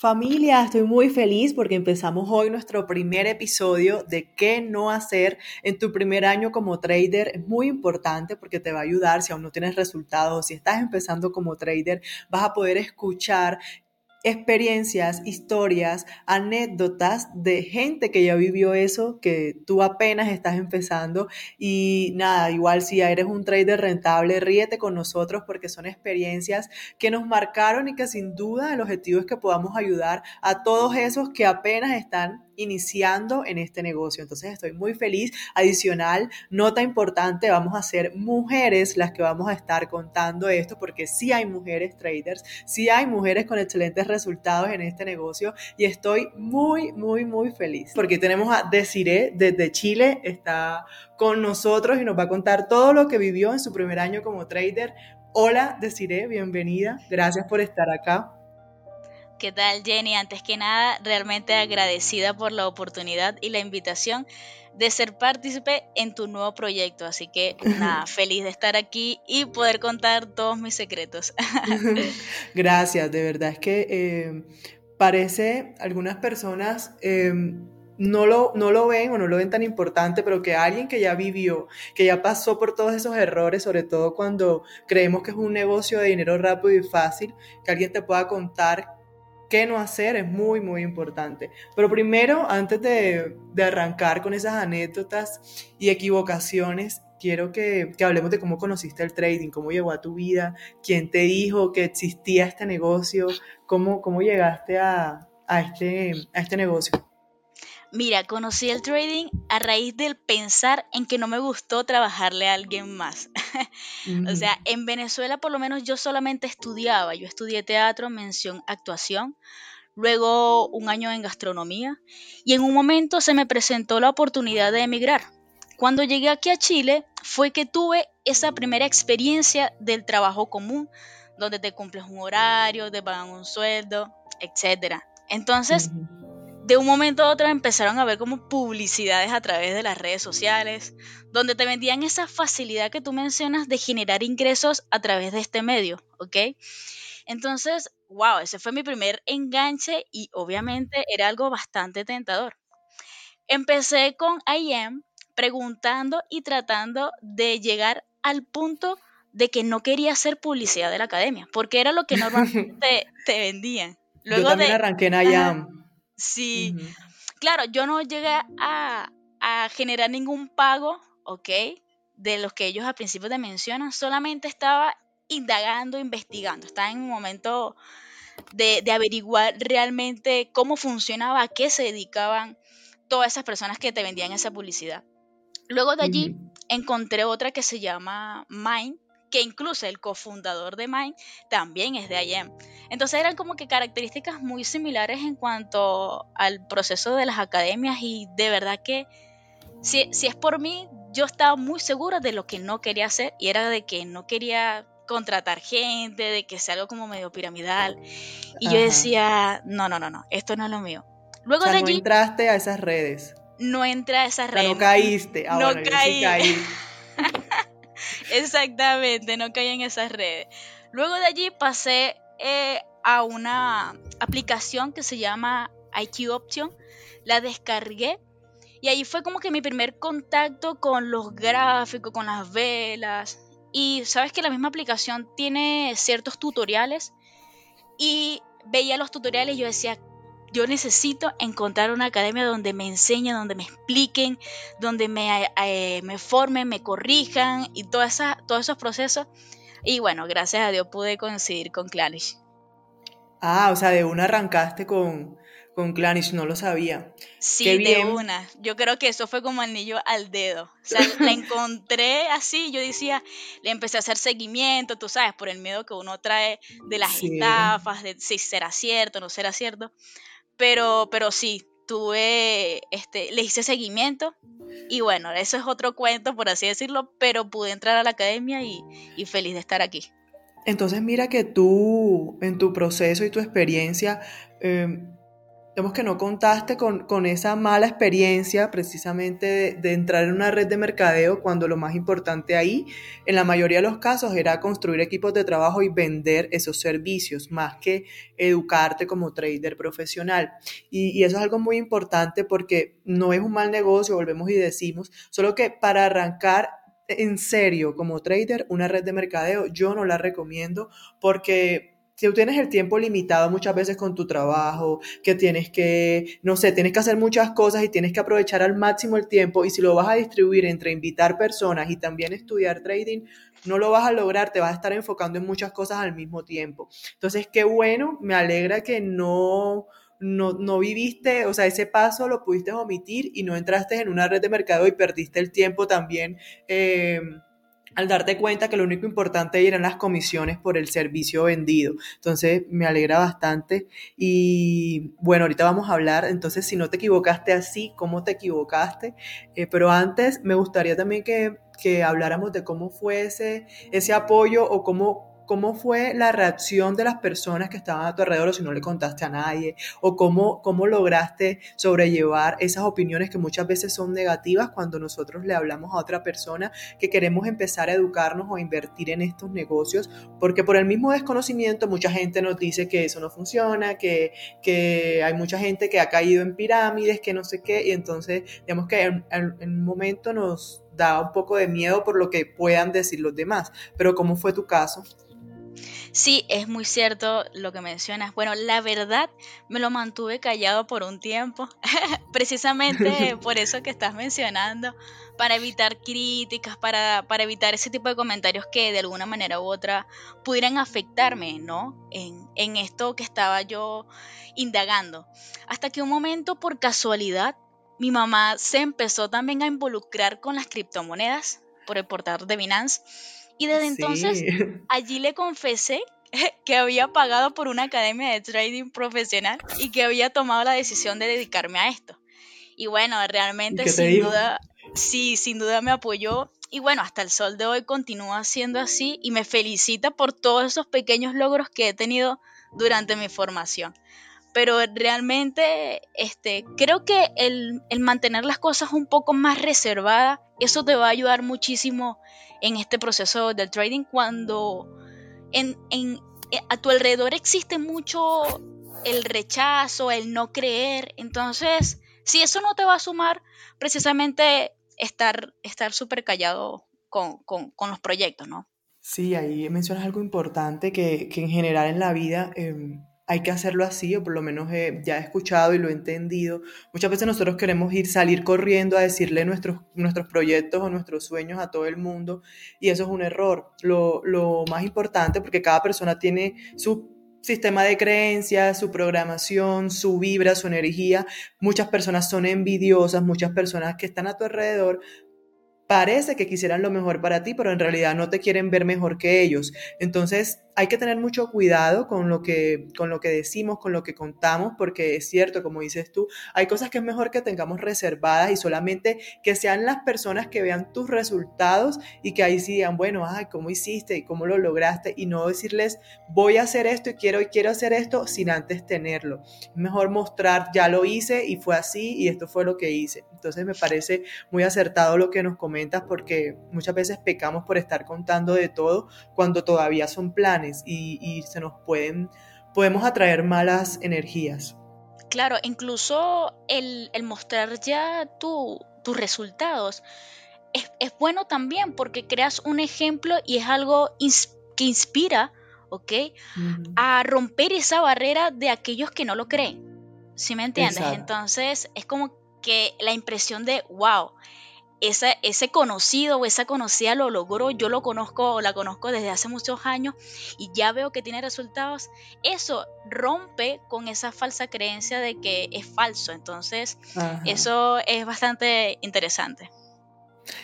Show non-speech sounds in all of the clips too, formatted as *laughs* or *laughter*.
Familia, estoy muy feliz porque empezamos hoy nuestro primer episodio de qué no hacer en tu primer año como trader. Es muy importante porque te va a ayudar si aún no tienes resultados, si estás empezando como trader, vas a poder escuchar experiencias, historias, anécdotas de gente que ya vivió eso, que tú apenas estás empezando. Y nada, igual si eres un trader rentable, ríete con nosotros porque son experiencias que nos marcaron y que sin duda el objetivo es que podamos ayudar a todos esos que apenas están iniciando en este negocio. Entonces estoy muy feliz. Adicional, nota importante, vamos a ser mujeres las que vamos a estar contando esto porque sí hay mujeres traders, sí hay mujeres con excelentes resultados en este negocio y estoy muy, muy, muy feliz porque tenemos a Desiree desde Chile, está con nosotros y nos va a contar todo lo que vivió en su primer año como trader. Hola, Desiree, bienvenida. Gracias por estar acá. ¿Qué tal Jenny? Antes que nada, realmente agradecida por la oportunidad y la invitación de ser partícipe en tu nuevo proyecto. Así que nada, *laughs* feliz de estar aquí y poder contar todos mis secretos. *laughs* *laughs* Gracias, de verdad es que eh, parece algunas personas... Em, no lo, no lo ven o no lo ven tan importante, pero que alguien que ya vivió, que ya pasó por todos esos errores, sobre todo cuando creemos que es un negocio de dinero rápido y fácil, que alguien te pueda contar qué no hacer es muy, muy importante. Pero primero, antes de, arrancar con esas anécdotas y equivocaciones, quiero que, hablemos de cómo conociste el trading, cómo llegó a tu vida, quién te dijo que existía este negocio, cómo, cómo llegaste a, este, a este negocio. Mira, conocí el trading a raíz del pensar en que no me gustó trabajarle a alguien más. *laughs* o sea, en Venezuela por lo menos yo solamente estudiaba. Yo estudié teatro, mención, actuación, luego un año en gastronomía y en un momento se me presentó la oportunidad de emigrar. Cuando llegué aquí a Chile fue que tuve esa primera experiencia del trabajo común, donde te cumples un horario, te pagan un sueldo, etc. Entonces, de un momento a otro empezaron a ver como publicidades a través de las redes sociales, donde te vendían esa facilidad que tú mencionas de generar ingresos a través de este medio, ¿ok? Entonces, wow, ese fue mi primer enganche y obviamente era algo bastante tentador. Empecé con IM preguntando y tratando de llegar al punto de que no quería hacer publicidad de la academia, porque era lo que *laughs* normalmente te, vendían. Luego Yo también arranqué en IAM. Sí, claro, yo no llegué a, generar ningún pago, ¿ok? De los que ellos al principio te mencionan, solamente estaba indagando, investigando, estaba en un momento de, averiguar realmente cómo funcionaba, a qué se dedicaban todas esas personas que te vendían esa publicidad. Luego de allí encontré otra que se llama Mind, que incluso el cofundador de Mind también es de IM. Entonces eran como que características muy similares en cuanto al proceso de las academias y de verdad que si, si es por mí, yo estaba muy segura de lo que no quería hacer y era de que no quería contratar gente, de que sea algo como medio piramidal. Y yo decía, no, no, no, no, esto no es lo mío. Luego de allí, no entraste a esas redes. No entré a esas redes. no caíste. Ah, no caí. *laughs* *laughs* Exactamente, no caí en esas redes. Luego de allí pasé eh, a una aplicación que se llama IQ Option. La descargué y ahí fue como que mi primer contacto con los gráficos, con las velas. Y sabes que la misma aplicación tiene ciertos tutoriales. Y veía los tutoriales y yo decía, yo necesito encontrar una academia donde me enseñen, donde me expliquen, donde me, eh, me formen, me corrijan y todos esos procesos. Y bueno, gracias a Dios pude coincidir con Clanish. Ah, o sea, de una arrancaste con, con Clanish, no lo sabía. Sí, de una. Yo creo que eso fue como anillo al dedo. O sea, *laughs* la encontré así, yo decía, le empecé a hacer seguimiento, tú sabes, por el miedo que uno trae de las estafas, de si será cierto, no será cierto. Pero, pero sí, tuve, este, le hice seguimiento y bueno, eso es otro cuento, por así decirlo, pero pude entrar a la academia y, feliz de estar aquí. Entonces mira que tú, en tu proceso y tu experiencia, em, Digamos que no contaste con, con esa mala experiencia precisamente de, entrar en una red de mercadeo cuando lo más importante ahí, en la mayoría de los casos, era construir equipos de trabajo y vender esos servicios, más que educarte como trader profesional. Y, eso es algo muy importante porque no es un mal negocio, volvemos y decimos, solo que para arrancar en serio como trader una red de mercadeo, yo no la recomiendo porque tú tienes el tiempo limitado muchas veces con tu trabajo, que tienes que, no sé, tienes que hacer muchas cosas y tienes que aprovechar al máximo el tiempo y si lo vas a distribuir entre invitar personas y también estudiar trading, no lo vas a lograr, te vas a estar enfocando en muchas cosas al mismo tiempo. Entonces, qué bueno, me alegra que no, no, no, viviste, o sea, ese paso lo pudiste omitir y no entraste en una red de mercado y perdiste el tiempo también. Eh, al darte cuenta que lo único importante eran las comisiones por el servicio vendido. Entonces, me alegra bastante. Y bueno, ahorita vamos a hablar, entonces, si no te equivocaste así, ¿cómo te equivocaste? Eh, pero antes, me gustaría también que, que habláramos de cómo fue ese, ese apoyo o cómo cómo fue la reacción de las personas que estaban a tu alrededor si no le contaste a nadie, o cómo, cómo lograste sobrellevar esas opiniones que muchas veces son negativas cuando nosotros le hablamos a otra persona que queremos empezar a educarnos o invertir en estos negocios, porque por el mismo desconocimiento mucha gente nos dice que eso no funciona, que, que hay mucha gente que ha caído en pirámides, que no sé qué, y entonces digamos que en, en un momento nos da un poco de miedo por lo que puedan decir los demás. Pero ¿cómo fue tu caso? Sí, es muy cierto lo que mencionas. Bueno, la verdad me lo mantuve callado por un tiempo, *laughs* precisamente *laughs* por eso que estás mencionando, para evitar críticas, para, para, evitar ese tipo de comentarios que de alguna manera u otra pudieran afectarme, ¿no? En, en esto que estaba yo indagando. Hasta que un momento, por casualidad, mi mamá se empezó también a involucrar con las criptomonedas por el portal de Binance y desde entonces allí le confesé *laughs* que había pagado por una academia de trading profesional y que había tomado la decisión de dedicarme a esto. Y bueno, realmente sin duda, sí, sin duda me apoyó. Y bueno, hasta el sol de hoy continúa siendo así y me felicita por todos esos pequeños logros que he tenido durante mi formación. Pero realmente este, creo que el, el mantener las cosas un poco más reservadas, eso te va a ayudar muchísimo en este proceso del trading cuando en, eh, a tu alrededor existe mucho el rechazo, el no creer. Entonces, si eso no te va a sumar, precisamente estar súper callado con, los proyectos, ¿no? Sí, ahí mencionas algo importante que, que en general en la vida em, hay que hacerlo así, o por lo menos ya he escuchado y lo he entendido. Muchas veces nosotros queremos ir, salir corriendo a decirle nuestros, nuestros proyectos o nuestros sueños a todo el mundo, y eso es un error. Lo, lo más importante, porque cada persona tiene su sistema de creencias, su programación, su vibra, su energía. Muchas personas son envidiosas, muchas personas que están a tu alrededor parece que quisieran lo mejor para ti, pero en realidad no te quieren ver mejor que ellos. Entonces, hay que tener mucho cuidado con lo que, con lo que decimos, con lo que contamos, porque es cierto, como dices tú, hay cosas que es mejor que tengamos reservadas y solamente que sean las personas que vean tus resultados y que ahí sí digan, bueno, ay, ¿cómo hiciste y cómo lo lograste? Y no decirles, voy a hacer esto y quiero, y quiero hacer esto sin antes tenerlo. Es mejor mostrar, ya lo hice y fue así y esto fue lo que hice. Entonces me parece muy acertado lo que nos comentas porque muchas veces pecamos por estar contando de todo cuando todavía son planes y, se nos pueden, podemos atraer malas energías. Claro, incluso el, mostrar ya tus resultados es, bueno también porque creas un ejemplo y es algo que inspira, ¿ok? A romper esa barrera de aquellos que no lo creen. ¿Sí me entiendes? Entonces es como que la impresión de, wow, ese conocido o esa conocida lo logró, yo lo conozco o la conozco desde hace muchos años y ya veo que tiene resultados, eso rompe con esa falsa creencia de que es falso. Entonces, eso es bastante interesante.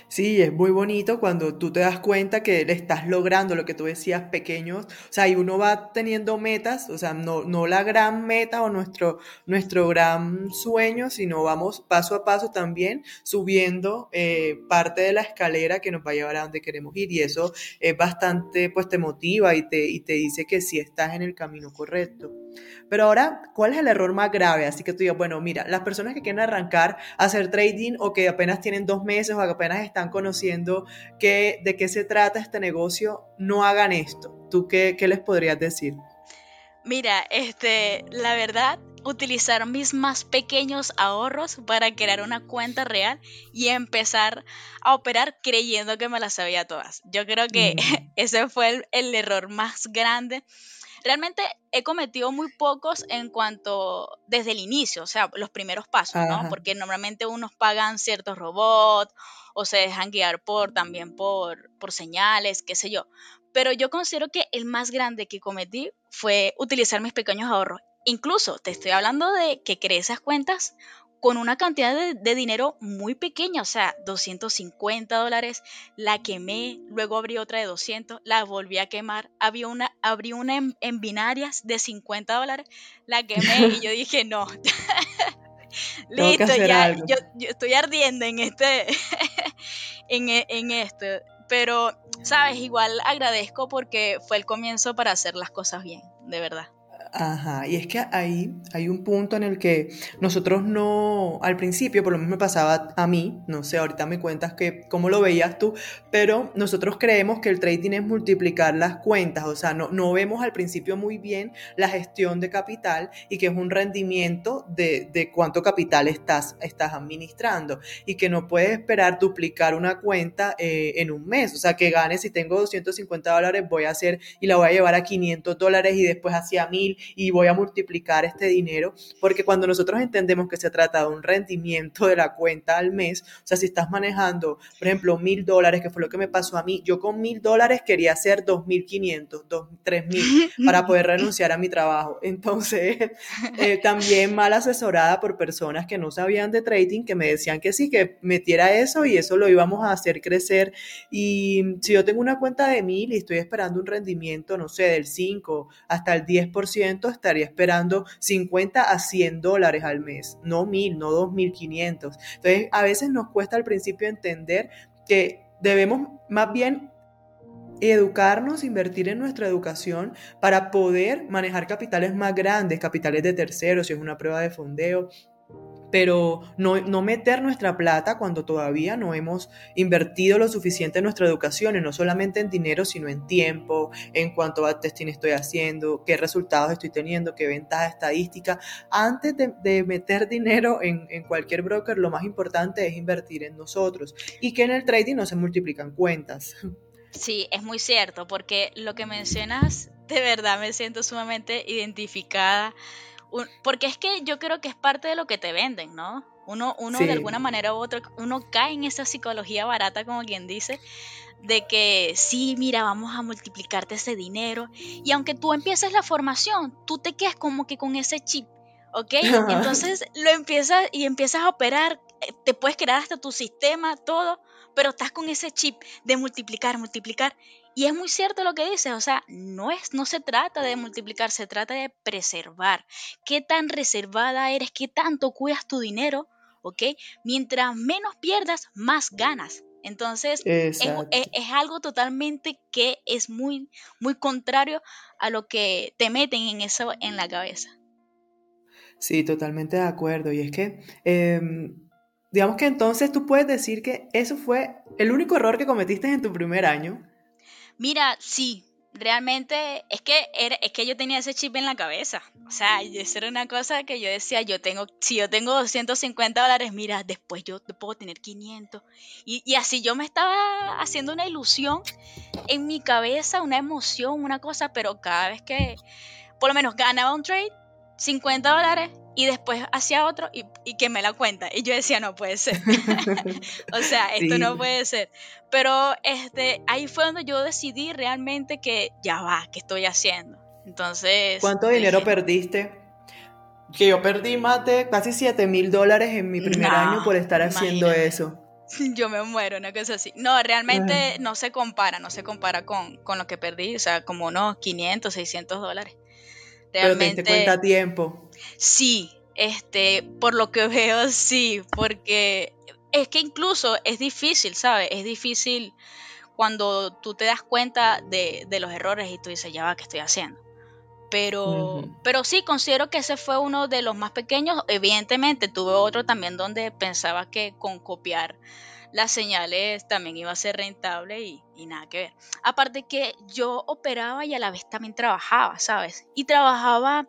Sí, es muy bonito cuando tú te das cuenta que le estás logrando lo que tú decías, pequeños, o sea, y uno va teniendo metas, o sea, no, no la gran meta o nuestro, nuestro gran sueño, sino vamos paso a paso también subiendo eh, parte de la escalera que nos va a llevar a donde queremos ir y eso es bastante, pues te motiva y te, y te dice que sí estás en el camino correcto. Pero ahora, ¿cuál es el error más grave? Así que tú digas, bueno, mira, las personas que quieren arrancar a hacer trading o que apenas tienen dos meses o que apenas están conociendo que, de qué se trata este negocio, no hagan esto. ¿Tú qué, qué les podrías decir? Mira, este, la verdad, utilizar mis más pequeños ahorros para crear una cuenta real y empezar a operar creyendo que me las sabía todas. Yo creo que mm. *laughs* ese fue el error más grande Realmente he cometido muy pocos en cuanto desde el inicio, o sea, los primeros pasos, ¿no? Porque normalmente unos pagan ciertos robots o se dejan guiar por también por, por señales, qué sé yo. Pero yo considero que el más grande que cometí fue utilizar mis pequeños ahorros. Incluso te estoy hablando de que creé esas cuentas con una cantidad de, dinero muy pequeña, o sea, 250 dólares, la quemé, luego abrí otra de 200, la volví a quemar, había una, abrí una en, binarias de 50 dólares, la quemé y yo *laughs* dije, no, *laughs* listo, ya, yo, estoy ardiendo en este, *laughs* en, en esto, pero, sabes, igual agradezco porque fue el comienzo para hacer las cosas bien, de verdad. Ajá, y es que ahí hay un punto en el que nosotros no, al principio, por lo menos me pasaba a mí, no sé, ahorita me cuentas que cómo lo veías tú, pero nosotros creemos que el trading es multiplicar las cuentas, o sea, no, no vemos al principio muy bien la gestión de capital y que es un rendimiento de, de cuánto capital estás, estás administrando y que no puedes esperar duplicar una cuenta eh, en un mes, o sea, que ganes si tengo 250 dólares voy a hacer y la voy a llevar a 500 dólares y después hacia 1000 y voy a multiplicar este dinero, porque cuando nosotros entendemos que se trata de un rendimiento de la cuenta al mes, o sea, si estás manejando, por ejemplo, mil dólares, que fue lo que me pasó a mí, yo con mil dólares quería hacer dos mil quinientos, tres mil *laughs* para poder renunciar a mi trabajo. Entonces, *laughs* eh, también mal asesorada por personas que no sabían de trading, que me decían que sí, que metiera eso y eso lo íbamos a hacer crecer. Y si yo tengo una cuenta de mil y estoy esperando un rendimiento, no sé, del 5 hasta el 10%, estaría esperando 50 a 100 dólares al mes, no mil, no 2.500. Entonces, a veces nos cuesta al principio entender que debemos más bien educarnos, invertir en nuestra educación para poder manejar capitales más grandes, capitales de terceros, si es una prueba de fondeo, pero no, meter nuestra plata cuando todavía no hemos invertido lo suficiente en nuestra educación, y no solamente en dinero, sino en tiempo, en cuánto testing estoy haciendo, qué resultados estoy teniendo, qué ventaja estadística. Antes de, meter dinero en, en, cualquier broker, lo más importante es invertir en nosotros y que en el trading no se multiplican cuentas. Sí, es muy cierto, porque lo que mencionas, de verdad me siento sumamente identificada porque es que yo creo que es parte de lo que te venden, ¿no? Uno, uno de alguna manera u otra, uno cae en esa psicología barata, como quien dice, de que sí, mira, vamos a multiplicarte ese dinero. Y aunque tú empieces la formación, tú te quedas como que con ese chip, ¿ok? *laughs* Entonces lo empiezas y empiezas a operar, eh, te puedes crear hasta tu sistema, todo, pero estás con ese chip de multiplicar, multiplicar. Y es muy cierto lo que dices, o sea, no, es, no se trata de multiplicar, se trata de preservar. ¿Qué tan reservada eres? ¿Qué tanto cuidas tu dinero? ¿Ok? Mientras menos pierdas, más ganas. Entonces, es, algo totalmente que es muy, muy contrario a lo que te meten en eso en la cabeza. Sí, totalmente de acuerdo. Y es que, em, digamos que entonces tú puedes decir que eso fue el único error que cometiste en tu primer año. Mira, sí, realmente es que es que yo tenía ese chip en la cabeza. O sea, eso era una cosa que yo decía, yo tengo, si yo tengo 250 dólares, mira, después yo puedo tener 500. Y, y así yo me estaba haciendo una ilusión en mi cabeza, una emoción, una cosa, pero cada vez que por lo menos ganaba un trade, 50 dólares, y después hacía otro y, y quemé la cuenta. Y yo decía, no puede ser. *laughs* o sea, esto no puede ser. Pero este, ahí fue donde yo decidí realmente que ya va, ¿qué estoy haciendo? Entonces... ¿Cuánto dinero perdiste? Que yo perdí más de casi 7 mil dólares en mi primer año por estar haciendo eso. *laughs* Yo me muero, una cosa así. No, realmente no se compara, no se compara con, con, lo que perdí, o sea, como unos 500, 600 dólares. Realmente, Pero te cuenta tiempo. Sí, este, por lo que veo, sí, porque es que incluso es difícil, ¿sabes? Es difícil cuando tú te das cuenta de, los errores y tú dices, ya va, ¿qué estoy haciendo? Pero, pero sí, considero que ese fue uno de los más pequeños. Evidentemente, tuve otro también donde pensaba que con copiar las señales también iba a ser rentable y, y, nada que ver. Aparte que yo operaba y a la vez también trabajaba, ¿sabes? Y trabajaba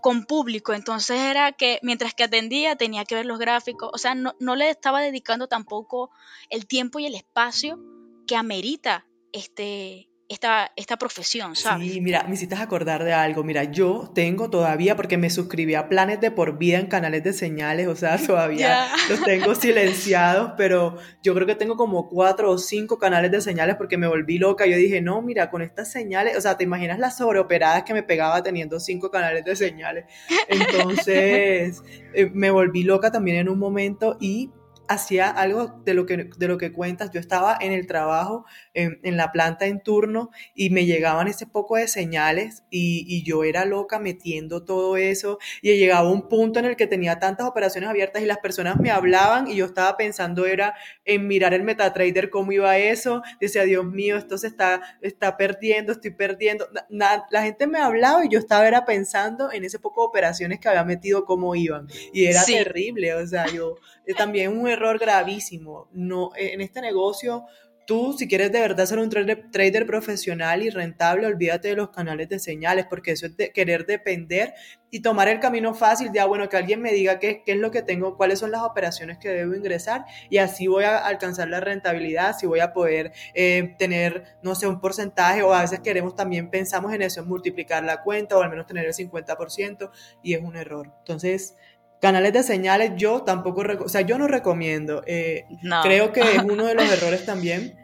con público, entonces era que mientras que atendía tenía que ver los gráficos, o sea, no, no le estaba dedicando tampoco el tiempo y el espacio que amerita este, esta, esta profesión, ¿sabes? Sí, mira, me hiciste acordar de algo. Mira, yo tengo todavía, porque me suscribí a planes de por vida en canales de señales, o sea, *laughs* todavía los tengo silenciados, pero yo creo que tengo como cuatro o cinco canales de señales porque me volví loca. Yo dije, no, mira, con estas señales, o sea, ¿te imaginas las sobreoperadas que me pegaba teniendo cinco canales de señales? *laughs* Entonces, eh, me volví loca también en un momento y hacía algo de lo que, de lo que cuentas. Yo estaba en el trabajo, en, la planta en turno, y me llegaban ese poco de señales y, y, yo era loca metiendo todo eso. Y llegaba un punto en el que tenía tantas operaciones abiertas y las personas me hablaban y yo estaba pensando era en mirar el MetaTrader cómo iba eso. Decía, Dios mío, esto se está, está perdiendo, estoy perdiendo. la gente me hablaba y yo estaba era pensando en ese poco de operaciones que había metido, cómo iban. Y era terrible, o sea, yo también un error gravísimo. No, en este negocio, tú, si quieres de verdad ser un trader, profesional y rentable, olvídate de los canales de señales, porque eso es de querer depender y tomar el camino fácil de, ah, bueno, que alguien me diga qué, qué es lo que tengo, cuáles son las operaciones que debo ingresar y así voy a alcanzar la rentabilidad, así voy a poder eh, tener, no sé, un porcentaje o a veces queremos también, pensamos en eso, en multiplicar la cuenta o al menos tener el 50% y es un error. Entonces, Canales de señales yo tampoco, o sea, yo no recomiendo. Eh, creo que es uno de los *laughs* errores también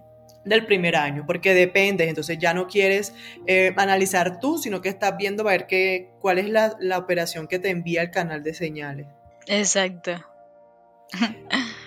del primer año, porque dependes, entonces ya no quieres eh, analizar tú, sino que estás viendo a ver qué, cuál es la, la operación que te envía el canal de señales. Exacto.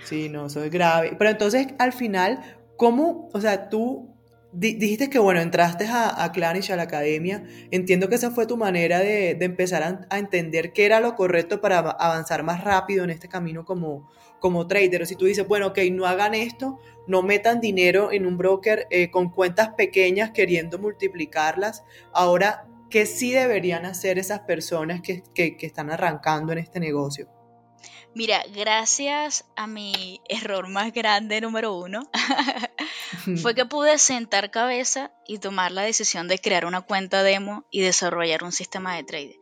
Sí, no, eso es grave. Pero entonces, al final, ¿cómo, o sea, tú dijiste que, bueno, entraste a, a Clanish, a la academia. Entiendo que esa fue tu manera de, empezar a, entender qué era lo correcto para avanzar más rápido en este camino como, como trader. O si tú dices, bueno, ok, no hagan esto, no metan dinero en un broker eh, con cuentas pequeñas queriendo multiplicarlas. Ahora, ¿qué sí deberían hacer esas personas que, que están arrancando en este negocio? Mira, gracias a mi *laughs* error más grande número uno, *laughs* fue que pude sentar cabeza y tomar la decisión de crear una cuenta demo y desarrollar un sistema de trading.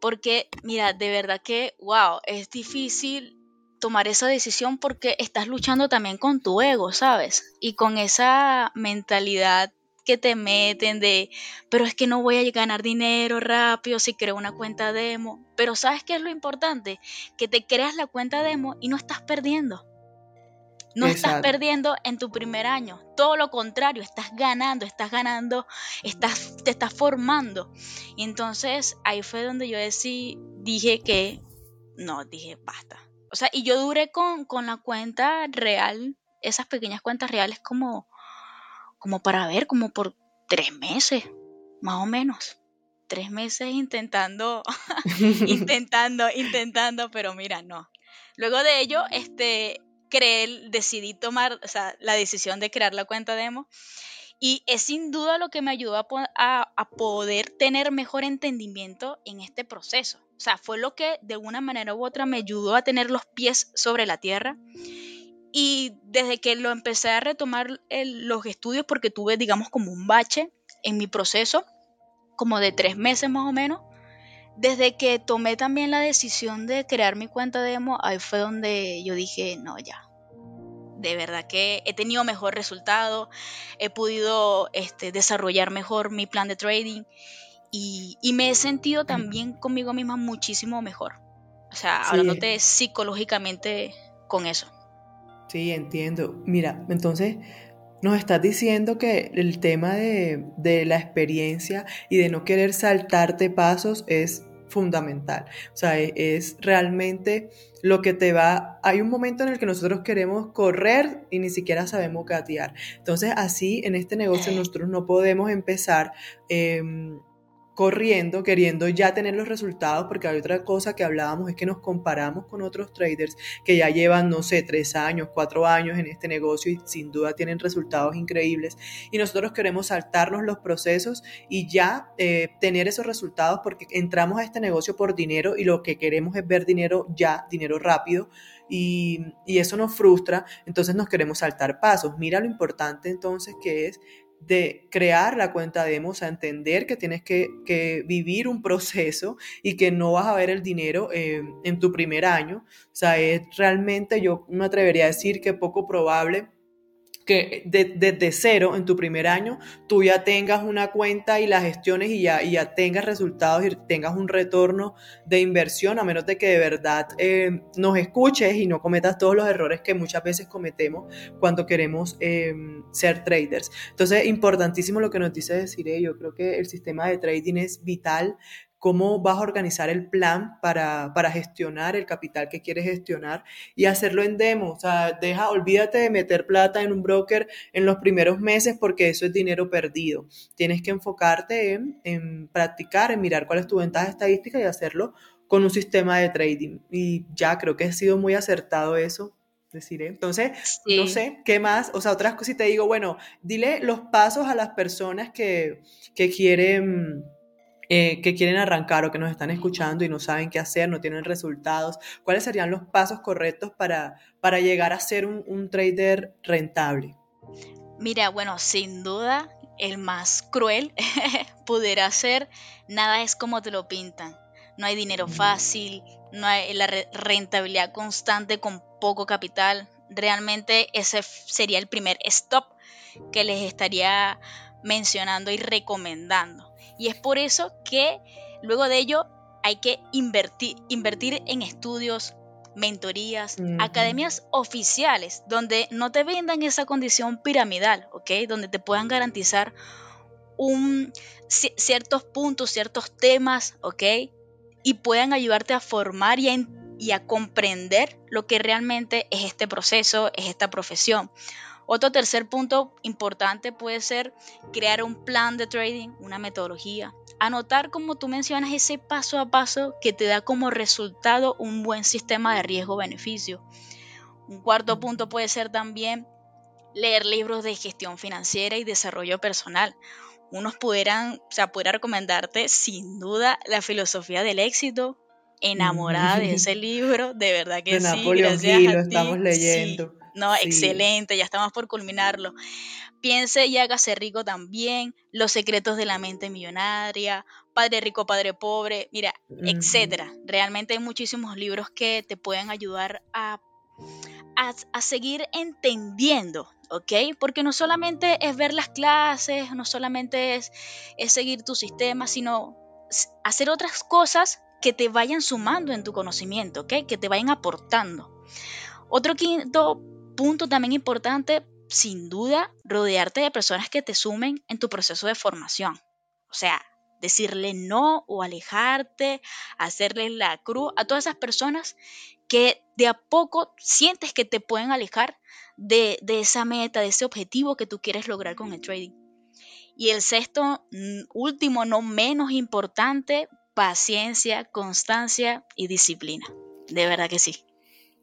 Porque, mira, de verdad que, wow, es difícil tomar esa decisión porque estás luchando también con tu ego, ¿sabes? Y con esa mentalidad que te meten de, pero es que no voy a ganar dinero rápido si creo una cuenta demo. Pero ¿sabes qué es lo importante? Que te creas la cuenta demo y no estás perdiendo. No estás perdiendo en tu primer año, todo lo contrario, estás ganando, estás ganando, estás, te estás formando. Y entonces ahí fue donde yo decí, dije que, no, dije, basta. O sea, y yo duré con, con la cuenta real, esas pequeñas cuentas reales como como para ver, como por tres meses, más o menos. Tres meses intentando, *laughs* intentando, intentando, pero mira, no. Luego de ello, este, creé, decidí tomar la decisión de crear la cuenta demo y es sin duda lo que me ayudó a, a, poder tener mejor entendimiento en este proceso. O sea, fue lo que de una manera u otra me ayudó a tener los pies sobre la tierra y desde que lo empecé a retomar los estudios, porque tuve, digamos, como un bache en mi proceso, como de tres meses más o menos, desde que tomé también la decisión de crear mi cuenta demo, ahí fue donde yo dije, no, ya. De verdad que he tenido mejor resultado, he podido este, desarrollar mejor mi plan de trading y, me he sentido también conmigo misma muchísimo mejor. O sea, hablándote psicológicamente con eso. Sí, entiendo. Mira, entonces nos estás diciendo que el tema de, la experiencia y de no querer saltarte pasos es fundamental. O sea, e, es, realmente lo que te va... Hay un momento en el que nosotros queremos correr y ni siquiera sabemos gatear. Entonces, así en este negocio nosotros no podemos empezar... Em, corriendo, queriendo ya tener los resultados, porque hay otra cosa que hablábamos, es que nos comparamos con otros traders que ya llevan, no sé, tres años, cuatro años en este negocio y sin duda tienen resultados increíbles. Y nosotros queremos saltarnos los procesos y ya eh, tener esos resultados porque entramos a este negocio por dinero y lo que queremos es ver dinero ya, dinero rápido. Y, y, eso nos frustra, entonces nos queremos saltar pasos. Mira lo importante entonces que es de crear la cuenta demo, o sea, entender que tienes que, vivir un proceso y que no vas a ver el dinero eh, en tu primer año. O sea, es realmente, yo me atrevería a decir que poco probable que desde cero en tu primer año tú ya tengas una cuenta y la gestiones y ya, y ya tengas resultados y tengas un retorno de inversión, a menos de que de verdad eh, nos escuches y no cometas todos los errores que muchas veces cometemos cuando queremos eh, ser traders. Entonces, importantísimo lo que nos dice decir, yo creo que el sistema de trading es vital cómo vas a organizar el plan para, gestionar el capital que quieres gestionar y hacerlo en demo. O sea, deja, olvídate de meter plata en un broker en los primeros meses porque eso es dinero perdido. Tienes que enfocarte en, practicar, en mirar cuál es tu ventaja estadística y hacerlo con un sistema de trading. Y ya creo que ha sido muy acertado eso. Deciré. Entonces, no sé, ¿qué más? O sea, otras cosas, y te digo, bueno, dile los pasos a las personas que, que quieren eh, que quieren arrancar o que nos están escuchando y no saben qué hacer, no tienen resultados, ¿cuáles serían los pasos correctos para, para llegar a ser un, trader rentable? Mira, bueno, sin duda el más cruel *laughs* pudiera ser nada es como te lo pintan. No hay dinero fácil, no hay la rentabilidad constante con poco capital. Realmente ese sería el primer stop que les estaría mencionando y recomendando. Y es por eso que luego de ello hay que invertir, invertir en estudios, mentorías, academias oficiales, donde no te vendan esa condición piramidal, ¿ok? Donde te puedan garantizar un, ciertos puntos, ciertos temas, ¿ok? Y puedan ayudarte a formar y a, y a comprender lo que realmente es este proceso, es esta profesión. Otro tercer punto importante puede ser crear un plan de trading, una metodología. Anotar, como tú mencionas, ese paso a paso que te da como resultado un buen sistema de riesgo-beneficio. Un cuarto punto puede ser también leer libros de gestión financiera y desarrollo personal. Unos pudieran, o sea, pudiera recomendarte sin duda la filosofía del éxito, enamorada de ese libro, de verdad que sí. gracias lo estamos leyendo. No, excelente, ya estamos por culminarlo. Piense y hágase rico también, Los secretos de la mente millonaria, Padre rico, Padre pobre, mira, etcétera. Realmente hay muchísimos libros que te pueden ayudar a, a, seguir entendiendo, ¿ok? Porque no solamente es ver las clases, no solamente es, es seguir tu sistema, sino hacer otras cosas que te vayan sumando en tu conocimiento, ¿ok? Que te vayan aportando. Otro quinto punto también importante, sin duda, rodearte de personas que te sumen en tu proceso de formación. O sea, decirle no o alejarte, hacerle la cruz a todas esas personas que de a poco sientes que te pueden alejar de, de, esa meta, de ese objetivo que tú quieres lograr con el trading. Y el sexto, mm, último, no menos importante, paciencia, constancia y disciplina. De verdad que sí.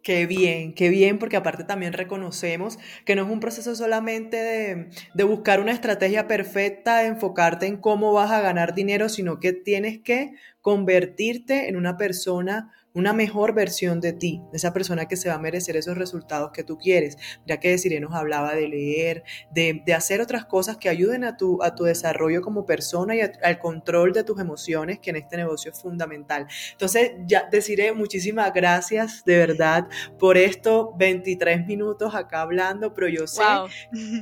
Qué bien, qué bien, porque aparte también reconocemos que no es un proceso solamente de, de, buscar una estrategia perfecta, de enfocarte en cómo vas a ganar dinero, sino que tienes que convertirte en una persona una mejor versión de ti, de esa persona que se va a merecer esos resultados que tú quieres. Ya que Desiree nos hablaba de leer, de, hacer otras cosas que ayuden a tu, a tu desarrollo como persona y al control de tus emociones, que en este negocio es fundamental. Entonces, ya Desiree, muchísimas gracias de verdad por estos 23 minutos acá hablando, pero yo sé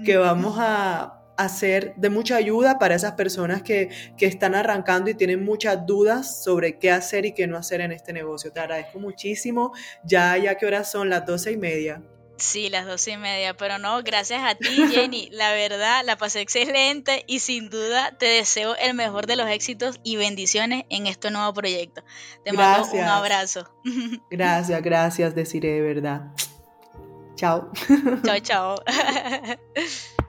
que vamos a hacer de mucha ayuda para esas personas que, están arrancando y tienen muchas dudas sobre qué hacer y qué no hacer en este negocio. Te agradezco muchísimo. Ya, ya que horas son las doce y media. Sí, las doce y media, pero no, gracias a ti, Jenny. *laughs* La verdad, la pasé excelente y sin duda te deseo el mejor de los éxitos y bendiciones en este nuevo proyecto. Te mando un abrazo. *laughs* Gracias, gracias, deciré de verdad. Chao. Chao, chao. *laughs*